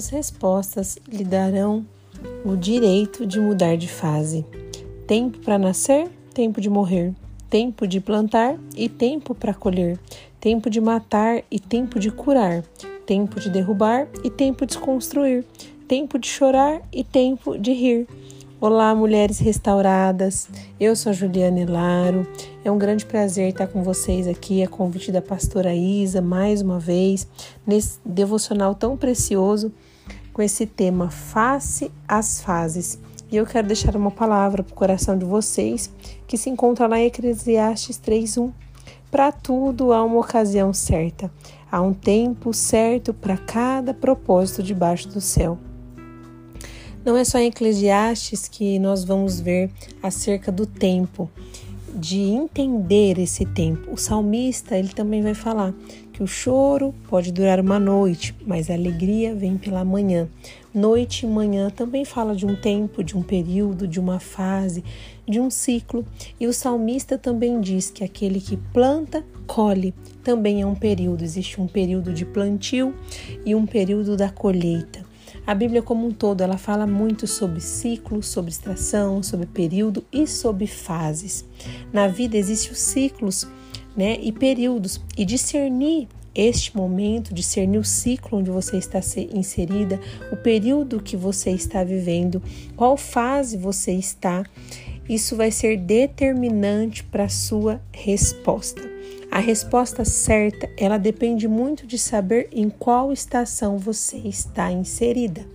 Suas respostas lhe darão o direito de mudar de fase. Tempo para nascer, tempo de morrer. Tempo de plantar e tempo para colher. Tempo de matar e tempo de curar. Tempo de derrubar e tempo de construir. Tempo de chorar e tempo de rir. Olá, mulheres restauradas. Eu sou a Juliana Laro. É um grande prazer estar com vocês aqui, a convite da pastora Isa, mais uma vez, nesse devocional tão precioso com esse tema Face às Fases. E eu quero deixar uma palavra para o coração de vocês que se encontra lá em Eclesiastes 3:1. Para tudo há uma ocasião certa, há um tempo certo para cada propósito debaixo do céu. Não é só em Eclesiastes que nós vamos ver acerca do tempo, de entender esse tempo. O salmista, ele também vai falar que o choro pode durar uma noite, mas a alegria vem pela manhã. Noite e manhã também fala de um tempo, de um período, de uma fase, de um ciclo. E o salmista também diz que aquele que planta, colhe. Também é um período, existe um período de plantio e um período da colheita. A Bíblia como um todo, ela fala muito sobre ciclo, sobre estação, sobre período e sobre fases. Na vida existem os ciclos, né, e períodos e discernir este momento, discernir o ciclo onde você está inserida, o período que você está vivendo, qual fase você está, isso vai ser determinante para a sua resposta. A resposta certa, ela depende muito de saber em qual estação você está inserida.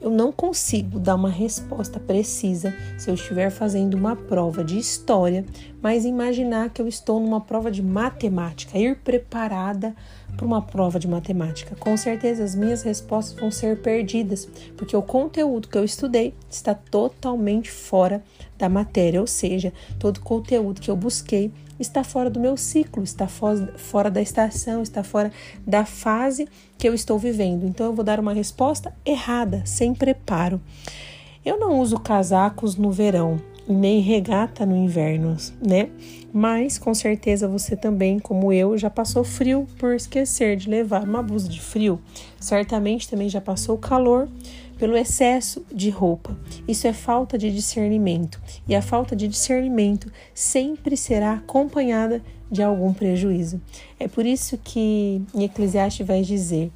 Eu não consigo dar uma resposta precisa se eu estiver fazendo uma prova de história, mas imaginar que eu estou numa prova de matemática, ir preparada para uma prova de matemática. Com certeza as minhas respostas vão ser perdidas, porque o conteúdo que eu estudei está totalmente fora da matéria, ou seja, todo o conteúdo que eu busquei está fora do meu ciclo, está fora da estação, está fora da fase que eu estou vivendo. Então eu vou dar uma resposta errada, sem preparo. Eu não uso casacos no verão, nem regata no inverno, né? Mas com certeza você também, como eu, já passou frio por esquecer de levar uma blusa de frio. Certamente também já passou calor pelo excesso de roupa. Isso é falta de discernimento, e a falta de discernimento sempre será acompanhada de algum prejuízo. É por isso que em Eclesiastes vai dizer: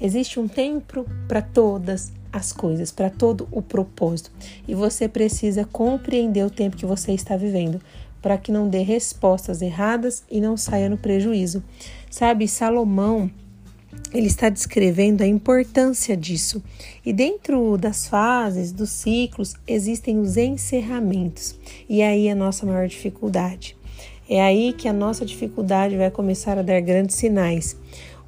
existe um tempo para todas as coisas, para todo o propósito, e você precisa compreender o tempo que você está vivendo para que não dê respostas erradas e não saia no prejuízo. Sabe, Salomão ele está descrevendo a importância disso. E dentro das fases, dos ciclos, existem os encerramentos. E aí é a nossa maior dificuldade. É aí que a nossa dificuldade vai começar a dar grandes sinais.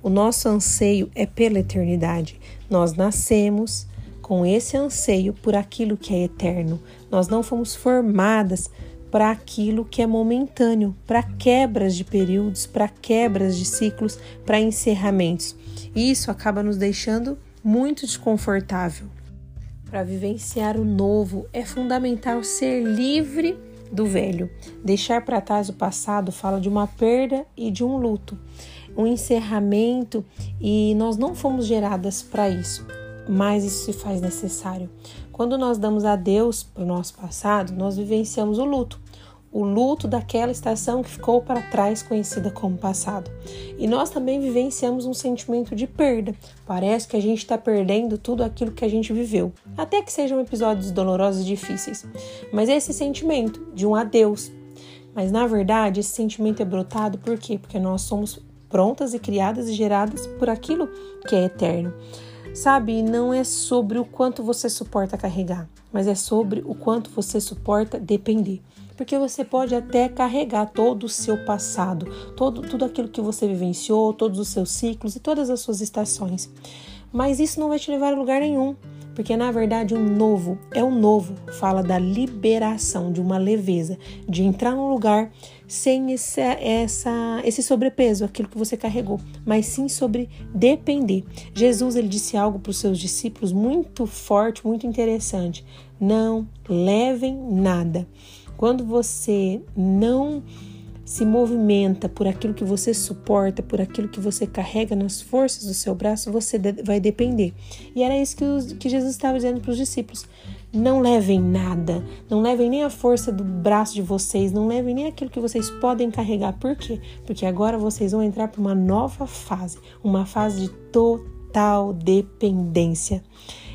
O nosso anseio é pela eternidade. Nós nascemos com esse anseio por aquilo que é eterno. Nós não fomos formadas para aquilo que é momentâneo, para quebras de períodos, para quebras de ciclos, para encerramentos. E isso acaba nos deixando muito desconfortável. Para vivenciar o novo, é fundamental ser livre do velho. Deixar para trás o passado fala de uma perda e de um luto, um encerramento, e nós não fomos geradas para isso, mas isso se faz necessário. Quando nós damos a Deus para o nosso passado, nós vivenciamos o luto o luto daquela estação que ficou para trás, conhecida como passado. E nós também vivenciamos um sentimento de perda. Parece que a gente está perdendo tudo aquilo que a gente viveu, até que sejam episódios dolorosos e difíceis. Mas esse sentimento de um adeus. Mas na verdade, esse sentimento é brotado por quê? Porque nós somos prontas e criadas e geradas por aquilo que é eterno. Sabe, não é sobre o quanto você suporta carregar, mas é sobre o quanto você suporta depender porque você pode até carregar todo o seu passado, todo, tudo aquilo que você vivenciou, todos os seus ciclos e todas as suas estações. Mas isso não vai te levar a lugar nenhum, porque na verdade um novo é um novo, fala da liberação, de uma leveza, de entrar num lugar sem esse, essa, esse sobrepeso, aquilo que você carregou, mas sim sobre depender. Jesus ele disse algo para os seus discípulos muito forte, muito interessante: não levem nada. Quando você não se movimenta por aquilo que você suporta, por aquilo que você carrega nas forças do seu braço, você vai depender. E era isso que, os, que Jesus estava dizendo para os discípulos. Não levem nada, não levem nem a força do braço de vocês, não levem nem aquilo que vocês podem carregar. Por quê? Porque agora vocês vão entrar para uma nova fase, uma fase de total dependência.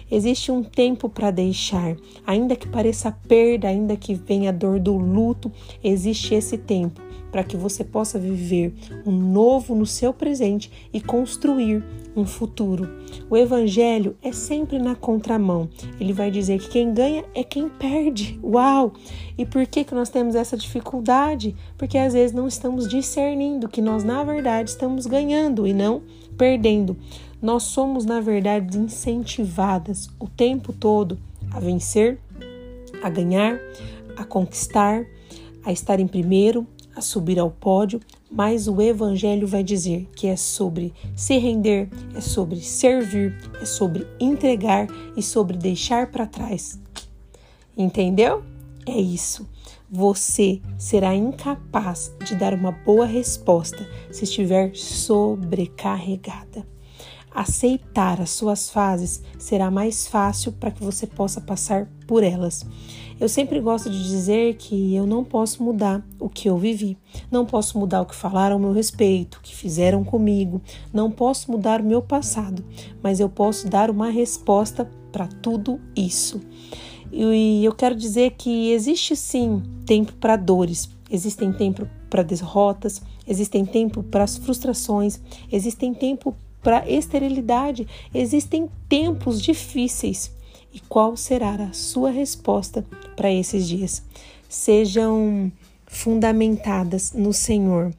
Existe um tempo para deixar, ainda que pareça perda, ainda que venha a dor do luto, existe esse tempo para que você possa viver um novo no seu presente e construir um futuro. O evangelho é sempre na contramão. Ele vai dizer que quem ganha é quem perde. Uau! E por que que nós temos essa dificuldade? Porque às vezes não estamos discernindo que nós na verdade estamos ganhando e não perdendo. Nós somos na verdade incentivadas o tempo todo a vencer, a ganhar, a conquistar, a estar em primeiro, a subir ao pódio, mas o Evangelho vai dizer que é sobre se render, é sobre servir, é sobre entregar e sobre deixar para trás. Entendeu? É isso. Você será incapaz de dar uma boa resposta se estiver sobrecarregada. Aceitar as suas fases será mais fácil para que você possa passar por elas. Eu sempre gosto de dizer que eu não posso mudar o que eu vivi, não posso mudar o que falaram ao meu respeito, o que fizeram comigo, não posso mudar o meu passado, mas eu posso dar uma resposta para tudo isso. E eu quero dizer que existe sim tempo para dores, existem tempo para derrotas, existem tempo para as frustrações, existem tempo para esterilidade, existem tempos difíceis e qual será a sua resposta para esses dias. Sejam fundamentadas no Senhor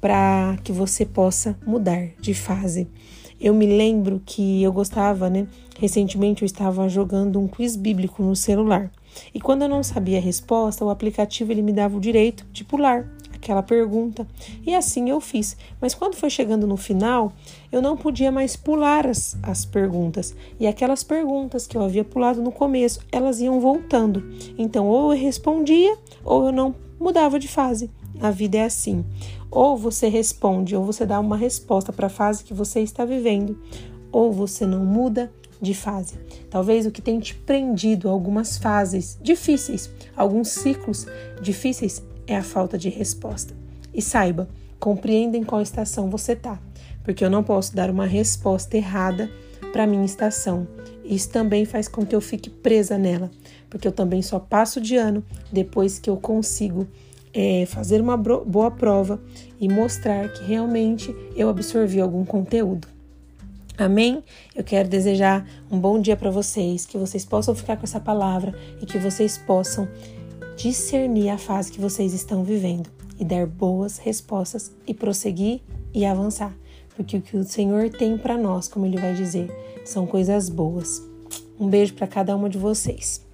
para que você possa mudar de fase. Eu me lembro que eu gostava, né? Recentemente eu estava jogando um quiz bíblico no celular. E quando eu não sabia a resposta, o aplicativo ele me dava o direito de pular aquela pergunta. E assim eu fiz. Mas quando foi chegando no final, eu não podia mais pular as, as perguntas. E aquelas perguntas que eu havia pulado no começo, elas iam voltando. Então, ou eu respondia, ou eu não mudava de fase. A vida é assim. Ou você responde, ou você dá uma resposta para a fase que você está vivendo, ou você não muda de fase. Talvez o que tem te prendido algumas fases difíceis, alguns ciclos difíceis, é a falta de resposta. E saiba, compreenda em qual estação você está, porque eu não posso dar uma resposta errada para minha estação. Isso também faz com que eu fique presa nela, porque eu também só passo de ano depois que eu consigo é, fazer uma boa prova e mostrar que realmente eu absorvi algum conteúdo. Amém? Eu quero desejar um bom dia para vocês, que vocês possam ficar com essa palavra e que vocês possam discernir a fase que vocês estão vivendo e dar boas respostas e prosseguir e avançar, porque o que o Senhor tem para nós, como ele vai dizer, são coisas boas. Um beijo para cada uma de vocês.